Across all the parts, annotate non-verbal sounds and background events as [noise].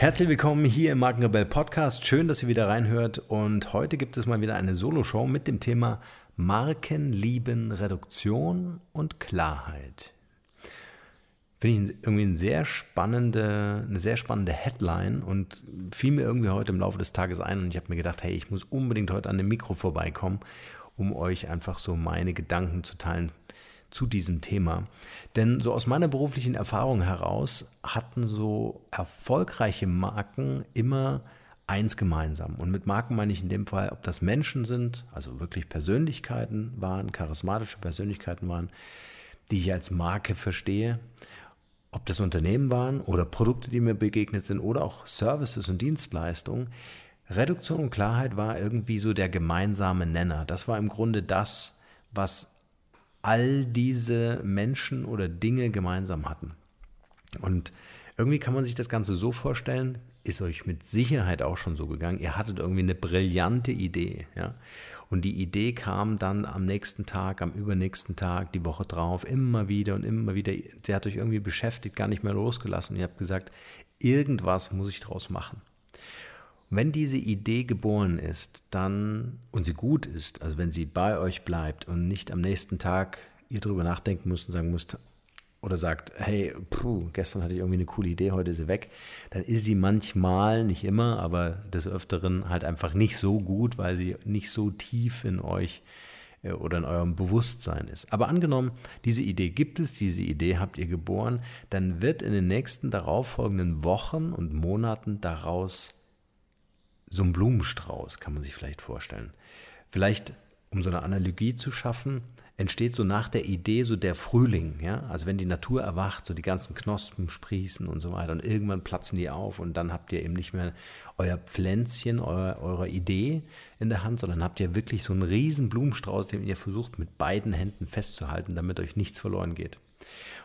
Herzlich willkommen hier im Markenrebell Podcast. Schön, dass ihr wieder reinhört. Und heute gibt es mal wieder eine Solo-Show mit dem Thema Markenlieben, Reduktion und Klarheit. Finde ich irgendwie eine sehr spannende, eine sehr spannende Headline und fiel mir irgendwie heute im Laufe des Tages ein und ich habe mir gedacht, hey, ich muss unbedingt heute an dem Mikro vorbeikommen, um euch einfach so meine Gedanken zu teilen zu diesem Thema. Denn so aus meiner beruflichen Erfahrung heraus hatten so erfolgreiche Marken immer eins gemeinsam. Und mit Marken meine ich in dem Fall, ob das Menschen sind, also wirklich Persönlichkeiten waren, charismatische Persönlichkeiten waren, die ich als Marke verstehe, ob das Unternehmen waren oder Produkte, die mir begegnet sind oder auch Services und Dienstleistungen. Reduktion und Klarheit war irgendwie so der gemeinsame Nenner. Das war im Grunde das, was all diese Menschen oder Dinge gemeinsam hatten. Und irgendwie kann man sich das Ganze so vorstellen, ist euch mit Sicherheit auch schon so gegangen. Ihr hattet irgendwie eine brillante Idee, ja. Und die Idee kam dann am nächsten Tag, am übernächsten Tag, die Woche drauf, immer wieder und immer wieder. Sie hat euch irgendwie beschäftigt, gar nicht mehr losgelassen. Und ihr habt gesagt, irgendwas muss ich draus machen. Wenn diese Idee geboren ist, dann und sie gut ist, also wenn sie bei euch bleibt und nicht am nächsten Tag ihr darüber nachdenken müsst und sagen müsst oder sagt, hey, puh, gestern hatte ich irgendwie eine coole Idee, heute ist sie weg, dann ist sie manchmal, nicht immer, aber des Öfteren halt einfach nicht so gut, weil sie nicht so tief in euch äh, oder in eurem Bewusstsein ist. Aber angenommen, diese Idee gibt es, diese Idee habt ihr geboren, dann wird in den nächsten darauffolgenden Wochen und Monaten daraus so ein Blumenstrauß, kann man sich vielleicht vorstellen. Vielleicht, um so eine Analogie zu schaffen, entsteht so nach der Idee so der Frühling, ja, also wenn die Natur erwacht, so die ganzen Knospen sprießen und so weiter und irgendwann platzen die auf und dann habt ihr eben nicht mehr euer Pflänzchen eurer, eurer Idee in der Hand, sondern habt ihr wirklich so einen riesen Blumenstrauß, den ihr versucht mit beiden Händen festzuhalten, damit euch nichts verloren geht.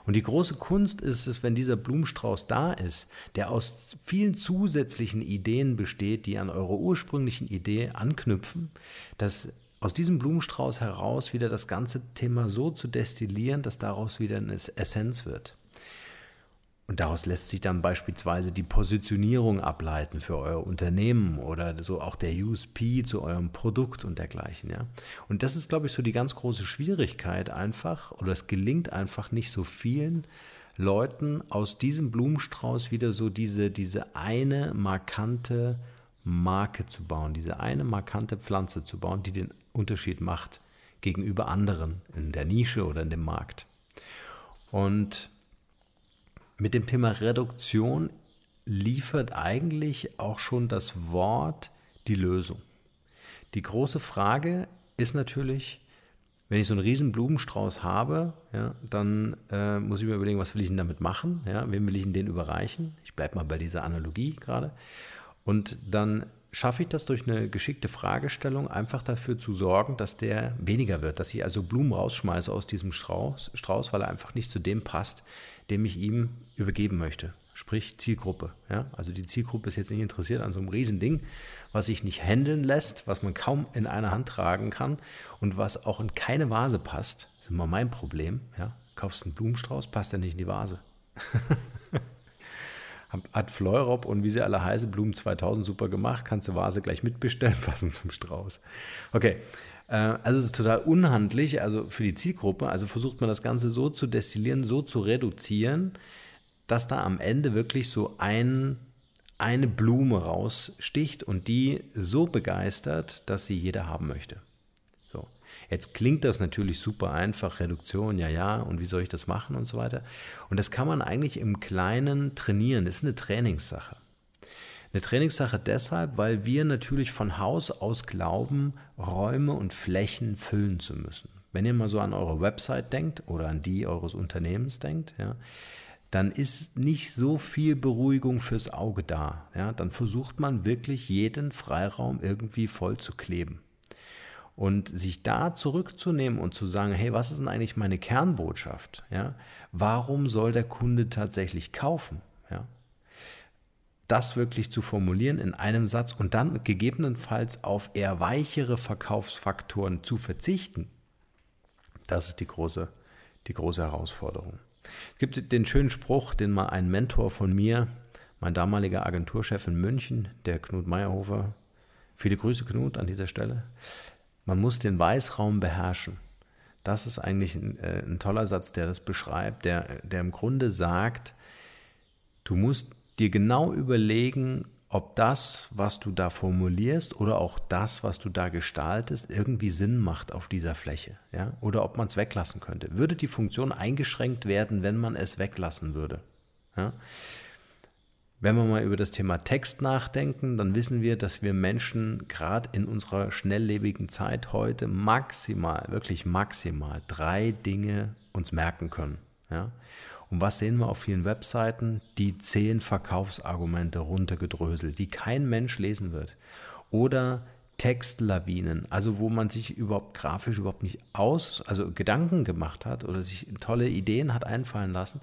Und die große Kunst ist es, wenn dieser Blumenstrauß da ist, der aus vielen zusätzlichen Ideen besteht, die an eure ursprünglichen Idee anknüpfen, dass aus diesem Blumenstrauß heraus wieder das ganze Thema so zu destillieren, dass daraus wieder eine Essenz wird. Und daraus lässt sich dann beispielsweise die Positionierung ableiten für euer Unternehmen oder so auch der USP zu eurem Produkt und dergleichen, ja. Und das ist, glaube ich, so die ganz große Schwierigkeit einfach, oder es gelingt einfach nicht so vielen Leuten aus diesem Blumenstrauß wieder so diese, diese eine markante Marke zu bauen, diese eine markante Pflanze zu bauen, die den Unterschied macht gegenüber anderen in der Nische oder in dem Markt. Und mit dem Thema Reduktion liefert eigentlich auch schon das Wort die Lösung. Die große Frage ist natürlich, wenn ich so einen riesen Blumenstrauß habe, ja, dann äh, muss ich mir überlegen, was will ich denn damit machen? Ja, wem will ich denn den überreichen? Ich bleibe mal bei dieser Analogie gerade. Und dann schaffe ich das durch eine geschickte Fragestellung, einfach dafür zu sorgen, dass der weniger wird, dass ich also Blumen rausschmeiße aus diesem Strauß, Strauß weil er einfach nicht zu dem passt, dem ich ihm übergeben möchte. Sprich Zielgruppe. Ja? Also die Zielgruppe ist jetzt nicht interessiert an so einem Riesending, was sich nicht handeln lässt, was man kaum in einer Hand tragen kann und was auch in keine Vase passt. Das ist immer mein Problem. Ja? Kaufst einen Blumenstrauß, passt er nicht in die Vase. [laughs] Hat Fleurop und wie sie alle heißen, Blumen 2000 super gemacht. Kannst du Vase gleich mitbestellen, [laughs] passend zum Strauß. Okay, also es ist total unhandlich, also für die Zielgruppe. Also versucht man das Ganze so zu destillieren, so zu reduzieren, dass da am Ende wirklich so ein, eine Blume raussticht und die so begeistert, dass sie jeder haben möchte. So. Jetzt klingt das natürlich super einfach, Reduktion, ja, ja, und wie soll ich das machen und so weiter. Und das kann man eigentlich im Kleinen trainieren. Das ist eine Trainingssache. Eine Trainingssache deshalb, weil wir natürlich von Haus aus glauben, Räume und Flächen füllen zu müssen. Wenn ihr mal so an eure Website denkt oder an die eures Unternehmens denkt, ja, dann ist nicht so viel Beruhigung fürs Auge da. Ja, dann versucht man wirklich jeden Freiraum irgendwie voll zu kleben. Und sich da zurückzunehmen und zu sagen, hey, was ist denn eigentlich meine Kernbotschaft? Ja? Warum soll der Kunde tatsächlich kaufen? Das wirklich zu formulieren in einem Satz und dann gegebenenfalls auf eher weichere Verkaufsfaktoren zu verzichten, das ist die große, die große Herausforderung. Es gibt den schönen Spruch, den mal ein Mentor von mir, mein damaliger Agenturchef in München, der Knut Meyerhofer, viele Grüße Knut an dieser Stelle, man muss den Weißraum beherrschen. Das ist eigentlich ein, äh, ein toller Satz, der das beschreibt, der, der im Grunde sagt, du musst dir genau überlegen, ob das, was du da formulierst oder auch das, was du da gestaltest, irgendwie Sinn macht auf dieser Fläche, ja? Oder ob man es weglassen könnte. Würde die Funktion eingeschränkt werden, wenn man es weglassen würde? Ja? Wenn wir mal über das Thema Text nachdenken, dann wissen wir, dass wir Menschen gerade in unserer schnelllebigen Zeit heute maximal, wirklich maximal drei Dinge uns merken können. Ja? Und was sehen wir auf vielen Webseiten? Die zehn Verkaufsargumente runtergedröselt, die kein Mensch lesen wird. Oder Textlawinen, also wo man sich überhaupt grafisch überhaupt nicht aus, also Gedanken gemacht hat oder sich tolle Ideen hat einfallen lassen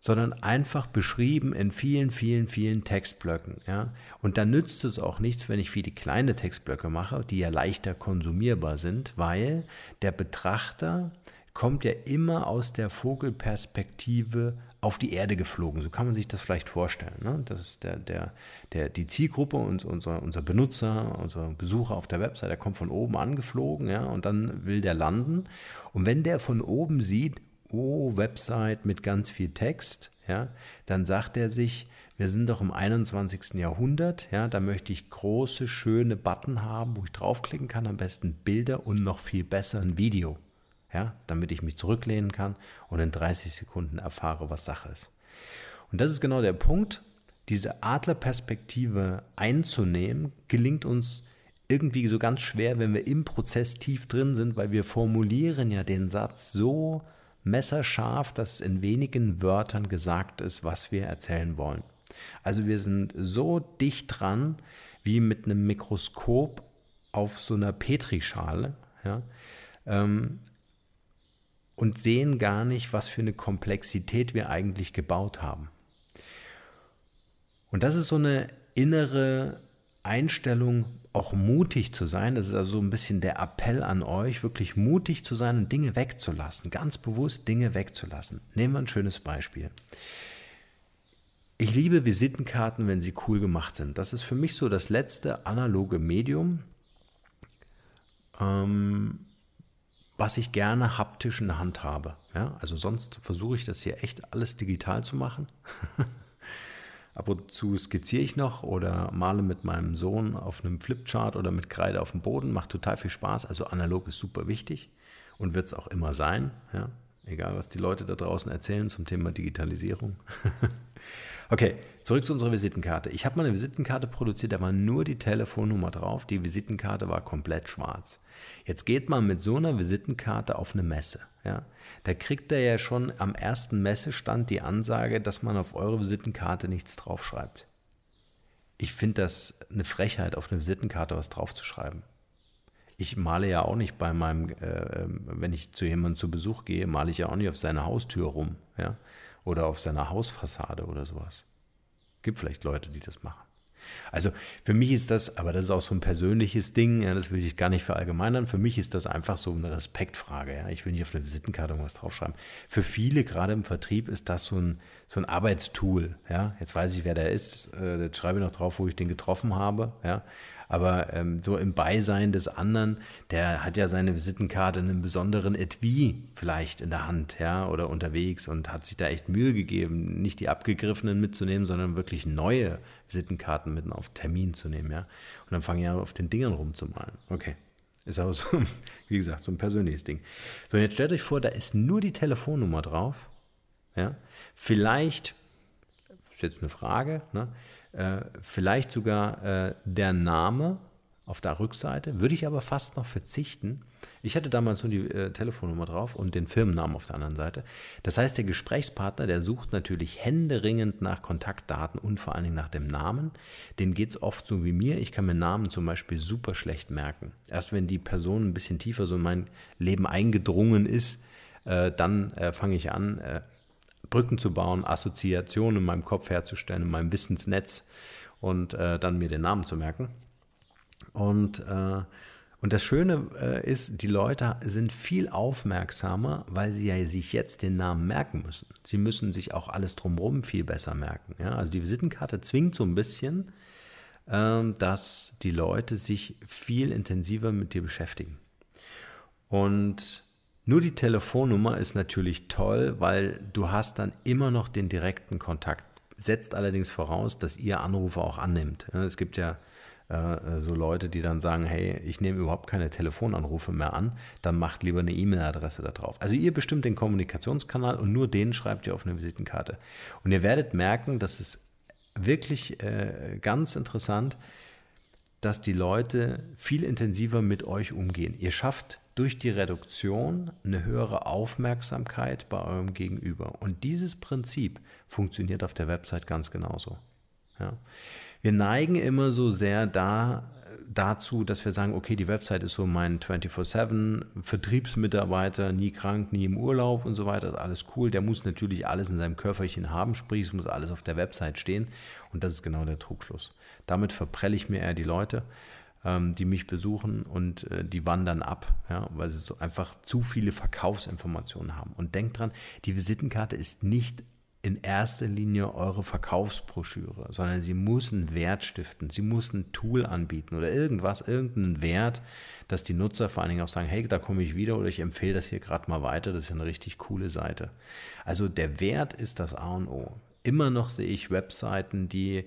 sondern einfach beschrieben in vielen, vielen, vielen Textblöcken. Ja? Und dann nützt es auch nichts, wenn ich viele kleine Textblöcke mache, die ja leichter konsumierbar sind, weil der Betrachter kommt ja immer aus der Vogelperspektive auf die Erde geflogen. So kann man sich das vielleicht vorstellen. Ne? Das ist der, der, der, die Zielgruppe, und unser, unser Benutzer, unser Besucher auf der Website, der kommt von oben angeflogen ja? und dann will der landen. Und wenn der von oben sieht, oh, Website mit ganz viel Text, ja, dann sagt er sich, wir sind doch im 21. Jahrhundert, ja, da möchte ich große, schöne Button haben, wo ich draufklicken kann, am besten Bilder und noch viel besser ein Video, ja, damit ich mich zurücklehnen kann und in 30 Sekunden erfahre, was Sache ist. Und das ist genau der Punkt, diese Adlerperspektive einzunehmen, gelingt uns irgendwie so ganz schwer, wenn wir im Prozess tief drin sind, weil wir formulieren ja den Satz so messerscharf, dass in wenigen Wörtern gesagt ist, was wir erzählen wollen. Also wir sind so dicht dran wie mit einem Mikroskop auf so einer Petrischale ja, ähm, und sehen gar nicht, was für eine Komplexität wir eigentlich gebaut haben. Und das ist so eine innere Einstellung, auch mutig zu sein. Das ist also so ein bisschen der Appell an euch, wirklich mutig zu sein und Dinge wegzulassen, ganz bewusst Dinge wegzulassen. Nehmen wir ein schönes Beispiel. Ich liebe Visitenkarten, wenn sie cool gemacht sind. Das ist für mich so das letzte analoge Medium, ähm, was ich gerne haptisch in der Hand habe. Ja, also sonst versuche ich das hier echt alles digital zu machen. [laughs] Ab und zu skizziere ich noch oder male mit meinem Sohn auf einem Flipchart oder mit Kreide auf dem Boden. Macht total viel Spaß. Also analog ist super wichtig und wird es auch immer sein. Ja? egal was die Leute da draußen erzählen zum Thema Digitalisierung. [laughs] okay, zurück zu unserer Visitenkarte. Ich habe mal eine Visitenkarte produziert, da war nur die Telefonnummer drauf. Die Visitenkarte war komplett schwarz. Jetzt geht man mit so einer Visitenkarte auf eine Messe. Ja? Da kriegt er ja schon am ersten Messestand die Ansage, dass man auf eure Visitenkarte nichts draufschreibt. Ich finde das eine Frechheit, auf eine Visitenkarte was draufzuschreiben. Ich male ja auch nicht bei meinem, äh, ähm, wenn ich zu jemandem zu Besuch gehe, male ich ja auch nicht auf seiner Haustür rum, ja, oder auf seiner Hausfassade oder sowas. Gibt vielleicht Leute, die das machen. Also für mich ist das, aber das ist auch so ein persönliches Ding, ja, das will ich gar nicht verallgemeinern. Für mich ist das einfach so eine Respektfrage. Ja. Ich will nicht auf eine Visitenkarte irgendwas draufschreiben. Für viele, gerade im Vertrieb, ist das so ein, so ein Arbeitstool. Ja. Jetzt weiß ich, wer der ist. Äh, jetzt schreibe ich noch drauf, wo ich den getroffen habe. Ja aber ähm, so im Beisein des anderen, der hat ja seine Visitenkarte in einem besonderen Etui vielleicht in der Hand, ja, oder unterwegs und hat sich da echt Mühe gegeben, nicht die abgegriffenen mitzunehmen, sondern wirklich neue Visitenkarten mit auf Termin zu nehmen, ja. Und dann fangen ja auf den Dingern rumzumalen. Okay. Ist aber so, [laughs] wie gesagt, so ein persönliches Ding. So, und jetzt stellt euch vor, da ist nur die Telefonnummer drauf. Ja, vielleicht, ist jetzt eine Frage, ne? Äh, vielleicht sogar äh, der Name auf der Rückseite, würde ich aber fast noch verzichten. Ich hatte damals nur die äh, Telefonnummer drauf und den Firmennamen auf der anderen Seite. Das heißt, der Gesprächspartner, der sucht natürlich händeringend nach Kontaktdaten und vor allen Dingen nach dem Namen. Den geht es oft so wie mir. Ich kann mir Namen zum Beispiel super schlecht merken. Erst wenn die Person ein bisschen tiefer so in mein Leben eingedrungen ist, äh, dann äh, fange ich an, äh, Brücken zu bauen, Assoziationen in meinem Kopf herzustellen, in meinem Wissensnetz und äh, dann mir den Namen zu merken. Und, äh, und das Schöne äh, ist, die Leute sind viel aufmerksamer, weil sie ja sich jetzt den Namen merken müssen. Sie müssen sich auch alles drumherum viel besser merken. Ja? Also die Visitenkarte zwingt so ein bisschen, ähm, dass die Leute sich viel intensiver mit dir beschäftigen. Und nur die Telefonnummer ist natürlich toll, weil du hast dann immer noch den direkten Kontakt. Setzt allerdings voraus, dass ihr Anrufer auch annimmt. Es gibt ja äh, so Leute, die dann sagen, hey, ich nehme überhaupt keine Telefonanrufe mehr an, dann macht lieber eine E-Mail-Adresse da drauf. Also ihr bestimmt den Kommunikationskanal und nur den schreibt ihr auf eine Visitenkarte. Und ihr werdet merken, dass es wirklich äh, ganz interessant, dass die Leute viel intensiver mit euch umgehen. Ihr schafft durch die Reduktion eine höhere Aufmerksamkeit bei eurem Gegenüber. Und dieses Prinzip funktioniert auf der Website ganz genauso. Ja. Wir neigen immer so sehr da, dazu, dass wir sagen, okay, die Website ist so mein 24-7 Vertriebsmitarbeiter, nie krank, nie im Urlaub und so weiter, ist alles cool. Der muss natürlich alles in seinem Körperchen haben, sprich, es muss alles auf der Website stehen. Und das ist genau der Trugschluss. Damit verprelle ich mir eher die Leute ähm, die mich besuchen und äh, die wandern ab, ja, weil sie so einfach zu viele Verkaufsinformationen haben. Und denkt dran, die Visitenkarte ist nicht in erster Linie eure Verkaufsbroschüre, sondern sie muss einen Wert stiften, sie muss ein Tool anbieten oder irgendwas, irgendeinen Wert, dass die Nutzer vor allen Dingen auch sagen, hey, da komme ich wieder oder ich empfehle das hier gerade mal weiter, das ist eine richtig coole Seite. Also der Wert ist das A und O. Immer noch sehe ich Webseiten, die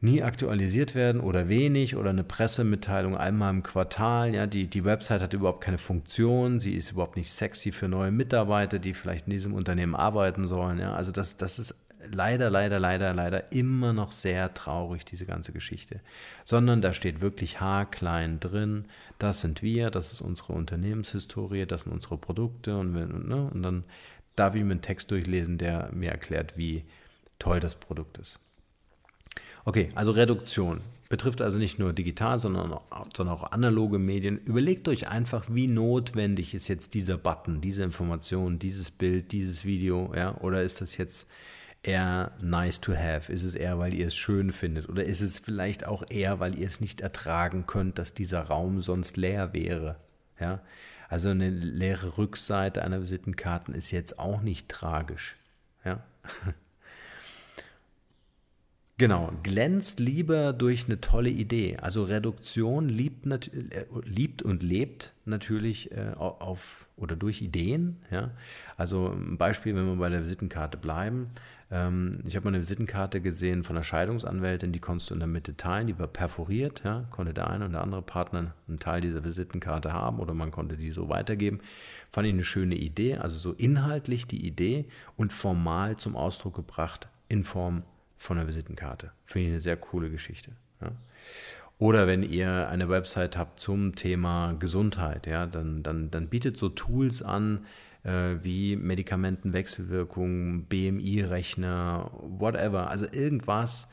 nie aktualisiert werden oder wenig oder eine Pressemitteilung einmal im Quartal. Ja, die, die Website hat überhaupt keine Funktion, sie ist überhaupt nicht sexy für neue Mitarbeiter, die vielleicht in diesem Unternehmen arbeiten sollen. Ja, also das, das ist leider, leider, leider, leider immer noch sehr traurig, diese ganze Geschichte. Sondern da steht wirklich haarklein drin, das sind wir, das ist unsere Unternehmenshistorie, das sind unsere Produkte und, ne, und dann darf ich mir einen Text durchlesen, der mir erklärt, wie toll das Produkt ist. Okay, also Reduktion. Betrifft also nicht nur digital, sondern auch, sondern auch analoge Medien. Überlegt euch einfach, wie notwendig ist jetzt dieser Button, diese Information, dieses Bild, dieses Video, ja? Oder ist das jetzt eher nice to have? Ist es eher, weil ihr es schön findet? Oder ist es vielleicht auch eher, weil ihr es nicht ertragen könnt, dass dieser Raum sonst leer wäre? Ja? Also eine leere Rückseite einer Visitenkarte ist jetzt auch nicht tragisch. Ja? [laughs] Genau, glänzt lieber durch eine tolle Idee. Also Reduktion liebt, äh, liebt und lebt natürlich äh, auf oder durch Ideen. Ja? Also ein Beispiel, wenn wir bei der Visitenkarte bleiben. Ähm, ich habe mal eine Visitenkarte gesehen von einer Scheidungsanwältin, die konntest du in der Mitte teilen, die war perforiert, ja? konnte der eine und der andere Partner einen Teil dieser Visitenkarte haben oder man konnte die so weitergeben. Fand ich eine schöne Idee, also so inhaltlich die Idee und formal zum Ausdruck gebracht in Form von einer Visitenkarte. Finde ich eine sehr coole Geschichte. Ja. Oder wenn ihr eine Website habt zum Thema Gesundheit, ja, dann, dann, dann bietet so Tools an, äh, wie Medikamentenwechselwirkung, BMI-Rechner, whatever. Also irgendwas,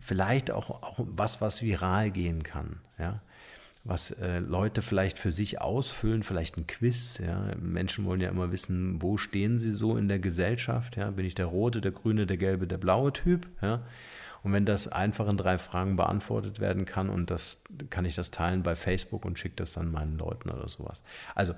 vielleicht auch, auch was, was viral gehen kann. Ja was äh, Leute vielleicht für sich ausfüllen, vielleicht ein Quiz. Ja. Menschen wollen ja immer wissen, wo stehen sie so in der Gesellschaft. Ja. Bin ich der rote, der grüne, der gelbe, der blaue Typ? Ja. Und wenn das einfach in drei Fragen beantwortet werden kann und das kann ich das teilen bei Facebook und schicke das dann meinen Leuten oder sowas. Also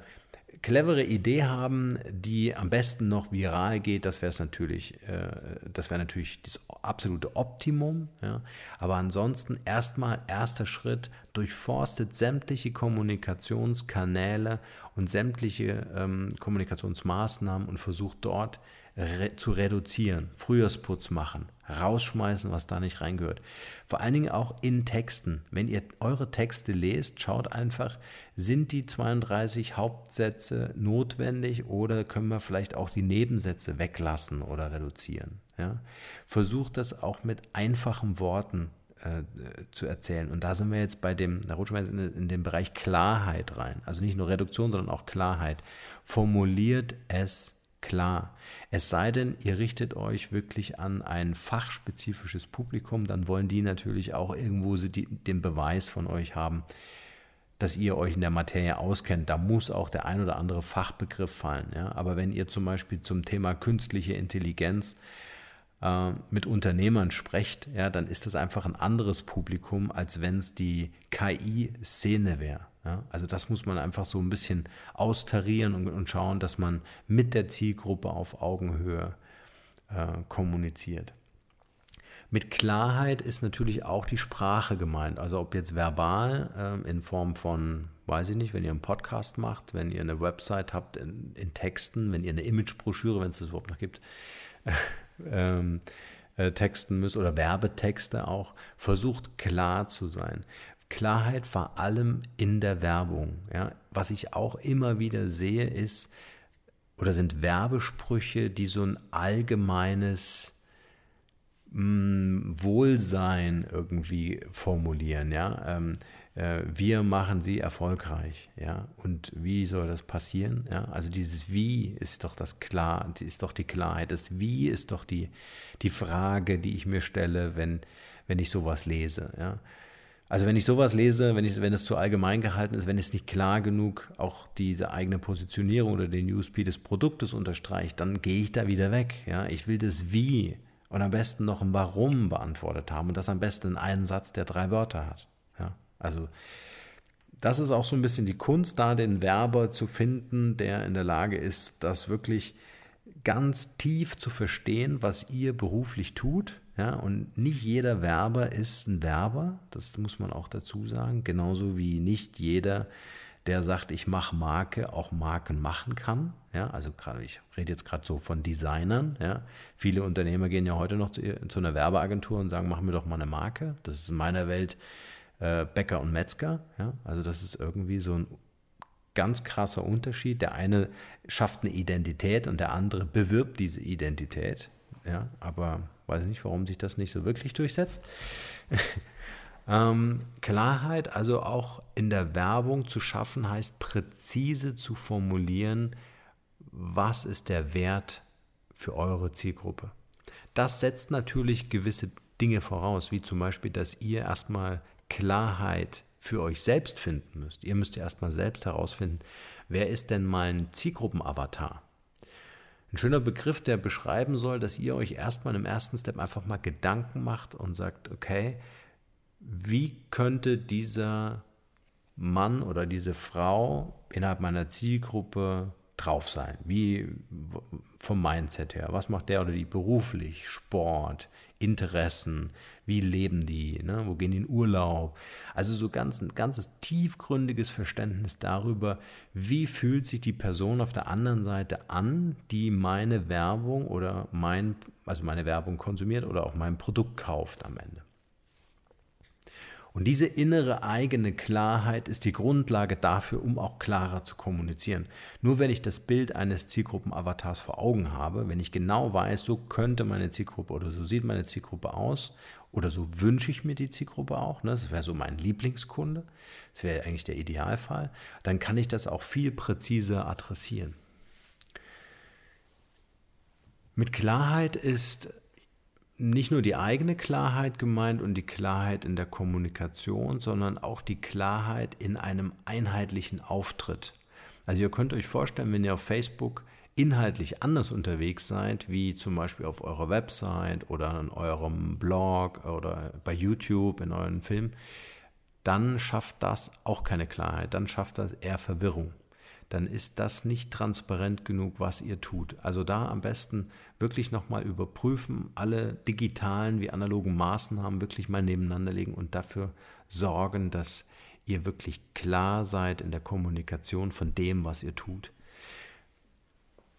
clevere Idee haben, die am besten noch viral geht, das wäre natürlich, äh, das wäre natürlich das absolute Optimum. Ja. Aber ansonsten erstmal erster Schritt, durchforstet sämtliche Kommunikationskanäle und sämtliche ähm, Kommunikationsmaßnahmen und versucht dort re zu reduzieren, Frühjahrsputz machen, rausschmeißen, was da nicht reingehört. Vor allen Dingen auch in Texten. Wenn ihr eure Texte lest, schaut einfach, sind die 32 Hauptsätze notwendig oder können wir vielleicht auch die Nebensätze weglassen oder reduzieren. Ja? Versucht das auch mit einfachen Worten äh, zu erzählen. Und da sind wir jetzt bei dem, da rutschen wir jetzt in, in den Bereich Klarheit rein. Also nicht nur Reduktion, sondern auch Klarheit. Formuliert es klar. Es sei denn, ihr richtet euch wirklich an ein fachspezifisches Publikum, dann wollen die natürlich auch irgendwo den Beweis von euch haben, dass ihr euch in der Materie auskennt. Da muss auch der ein oder andere Fachbegriff fallen. Ja? Aber wenn ihr zum Beispiel zum Thema künstliche Intelligenz äh, mit Unternehmern sprecht, ja, dann ist das einfach ein anderes Publikum, als wenn es die KI-Szene wäre. Ja, also das muss man einfach so ein bisschen austarieren und, und schauen, dass man mit der Zielgruppe auf Augenhöhe äh, kommuniziert. Mit Klarheit ist natürlich auch die Sprache gemeint. Also ob jetzt verbal äh, in Form von, weiß ich nicht, wenn ihr einen Podcast macht, wenn ihr eine Website habt in, in Texten, wenn ihr eine Imagebroschüre, wenn es das überhaupt noch gibt, ähm, äh, texten müsst oder Werbetexte auch, versucht klar zu sein. Klarheit vor allem in der Werbung. Ja. Was ich auch immer wieder sehe, ist oder sind Werbesprüche, die so ein allgemeines mh, hm, Wohlsein irgendwie formulieren. Ja. Ähm, äh, wir machen sie erfolgreich. Ja. Und wie soll das passieren? Ja. Also dieses Wie ist doch das klar, ist doch die Klarheit. Das Wie ist doch die, die Frage, die ich mir stelle, wenn, wenn ich sowas lese. Ja. Also wenn ich sowas lese, wenn, ich, wenn es zu allgemein gehalten ist, wenn es nicht klar genug auch diese eigene Positionierung oder den USP des Produktes unterstreicht, dann gehe ich da wieder weg. Ja? Ich will das Wie und am besten noch ein Warum beantwortet haben und das am besten in einen Satz, der drei Wörter hat. Also das ist auch so ein bisschen die Kunst, da den Werber zu finden, der in der Lage ist, das wirklich ganz tief zu verstehen, was ihr beruflich tut. Ja, und nicht jeder Werber ist ein Werber, das muss man auch dazu sagen. Genauso wie nicht jeder, der sagt, ich mache Marke, auch Marken machen kann. Ja, also gerade, ich rede jetzt gerade so von Designern. Ja. Viele Unternehmer gehen ja heute noch zu, zu, einer Werbeagentur und sagen, mach mir doch mal eine Marke. Das ist in meiner Welt Bäcker und Metzger. Ja. Also das ist irgendwie so ein ganz krasser Unterschied. Der eine schafft eine Identität und der andere bewirbt diese Identität. Ja, aber weiß ich nicht, warum sich das nicht so wirklich durchsetzt. [laughs] ähm, Klarheit, also auch in der Werbung zu schaffen, heißt präzise zu formulieren, was ist der Wert für eure Zielgruppe. Das setzt natürlich gewisse Dinge voraus, wie zum Beispiel, dass ihr erstmal Klarheit für euch selbst finden müsst. Ihr müsst ja erstmal selbst herausfinden, wer ist denn mein Zielgruppenavatar? Ein schöner Begriff, der beschreiben soll, dass ihr euch erstmal im ersten Step einfach mal Gedanken macht und sagt, okay, wie könnte dieser Mann oder diese Frau innerhalb meiner Zielgruppe drauf sein? Wie vom Mindset her? Was macht der oder die beruflich? Sport, Interessen, wie leben die, ne? wo gehen die in Urlaub. Also so ganz, ein ganzes tiefgründiges Verständnis darüber, wie fühlt sich die Person auf der anderen Seite an, die meine Werbung oder mein, also meine Werbung konsumiert oder auch mein Produkt kauft am Ende. Und diese innere eigene Klarheit ist die Grundlage dafür, um auch klarer zu kommunizieren. Nur wenn ich das Bild eines Zielgruppenavatars vor Augen habe, wenn ich genau weiß, so könnte meine Zielgruppe oder so sieht meine Zielgruppe aus oder so wünsche ich mir die Zielgruppe auch, ne? das wäre so mein Lieblingskunde, das wäre eigentlich der Idealfall, dann kann ich das auch viel präziser adressieren. Mit Klarheit ist nicht nur die eigene Klarheit gemeint und die Klarheit in der Kommunikation, sondern auch die Klarheit in einem einheitlichen Auftritt. Also ihr könnt euch vorstellen, wenn ihr auf Facebook inhaltlich anders unterwegs seid, wie zum Beispiel auf eurer Website oder in eurem Blog oder bei YouTube in euren Film, dann schafft das auch keine Klarheit, dann schafft das eher Verwirrung. Dann ist das nicht transparent genug, was ihr tut. Also da am besten wirklich nochmal überprüfen, alle digitalen wie analogen Maßnahmen wirklich mal nebeneinander legen und dafür sorgen, dass ihr wirklich klar seid in der Kommunikation von dem, was ihr tut.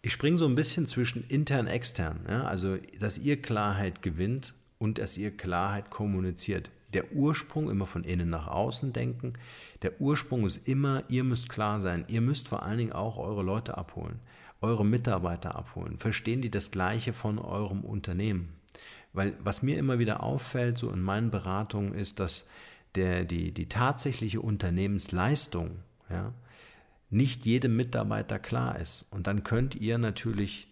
Ich springe so ein bisschen zwischen intern extern, ja? also dass ihr Klarheit gewinnt und dass ihr Klarheit kommuniziert. Der Ursprung immer von innen nach außen denken. Der Ursprung ist immer, ihr müsst klar sein. Ihr müsst vor allen Dingen auch eure Leute abholen eure Mitarbeiter abholen? Verstehen die das Gleiche von eurem Unternehmen? Weil was mir immer wieder auffällt, so in meinen Beratungen, ist, dass der, die, die tatsächliche Unternehmensleistung ja, nicht jedem Mitarbeiter klar ist. Und dann könnt ihr natürlich,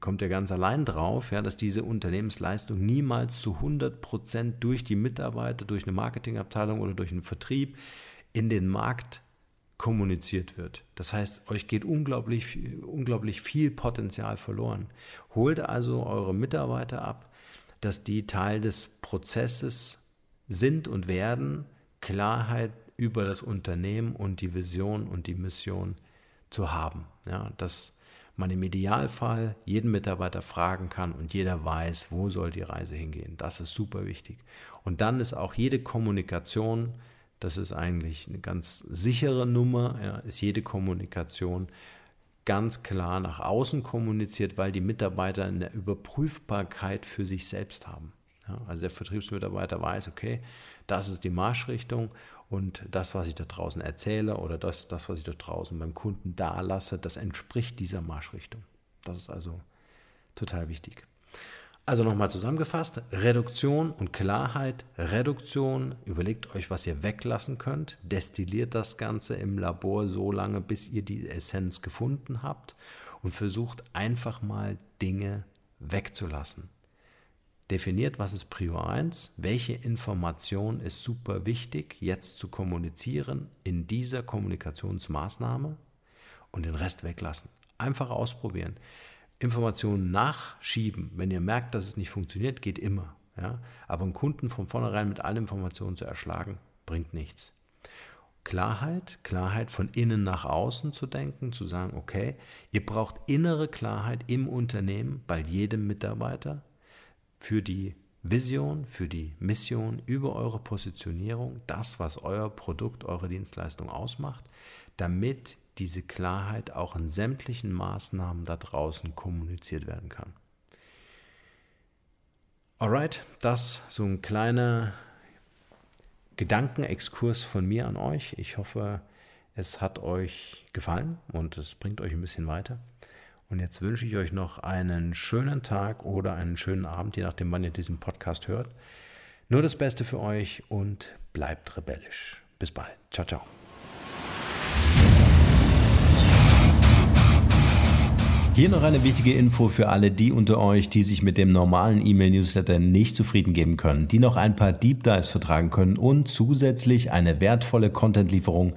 kommt ihr ganz allein drauf, ja, dass diese Unternehmensleistung niemals zu 100 Prozent durch die Mitarbeiter, durch eine Marketingabteilung oder durch einen Vertrieb in den Markt kommuniziert wird. Das heißt, euch geht unglaublich, unglaublich viel Potenzial verloren. Holt also eure Mitarbeiter ab, dass die Teil des Prozesses sind und werden, Klarheit über das Unternehmen und die Vision und die Mission zu haben. Ja, dass man im Idealfall jeden Mitarbeiter fragen kann und jeder weiß, wo soll die Reise hingehen. Das ist super wichtig. Und dann ist auch jede Kommunikation das ist eigentlich eine ganz sichere Nummer, ja, ist jede Kommunikation ganz klar nach außen kommuniziert, weil die Mitarbeiter eine Überprüfbarkeit für sich selbst haben. Ja, also der Vertriebsmitarbeiter weiß, okay, das ist die Marschrichtung und das, was ich da draußen erzähle oder das, das was ich da draußen beim Kunden da lasse, das entspricht dieser Marschrichtung. Das ist also total wichtig. Also nochmal zusammengefasst, Reduktion und Klarheit. Reduktion, überlegt euch, was ihr weglassen könnt, destilliert das Ganze im Labor so lange, bis ihr die Essenz gefunden habt und versucht einfach mal Dinge wegzulassen. Definiert, was ist Prior 1, welche Information ist super wichtig jetzt zu kommunizieren in dieser Kommunikationsmaßnahme und den Rest weglassen. Einfach ausprobieren. Informationen nachschieben, wenn ihr merkt, dass es nicht funktioniert, geht immer. Ja? Aber einen Kunden von vornherein mit allen Informationen zu erschlagen, bringt nichts. Klarheit, Klarheit von innen nach außen zu denken, zu sagen, okay, ihr braucht innere Klarheit im Unternehmen bei jedem Mitarbeiter für die Vision, für die Mission, über eure Positionierung, das, was euer Produkt, eure Dienstleistung ausmacht, damit diese Klarheit auch in sämtlichen Maßnahmen da draußen kommuniziert werden kann. Alright, das so ein kleiner Gedankenexkurs von mir an euch. Ich hoffe, es hat euch gefallen und es bringt euch ein bisschen weiter. Und jetzt wünsche ich euch noch einen schönen Tag oder einen schönen Abend, je nachdem, wann ihr diesen Podcast hört. Nur das Beste für euch und bleibt rebellisch. Bis bald. Ciao, ciao. Hier noch eine wichtige Info für alle die unter euch, die sich mit dem normalen E-Mail-Newsletter nicht zufrieden geben können, die noch ein paar Deep Dives vertragen können und zusätzlich eine wertvolle Content-Lieferung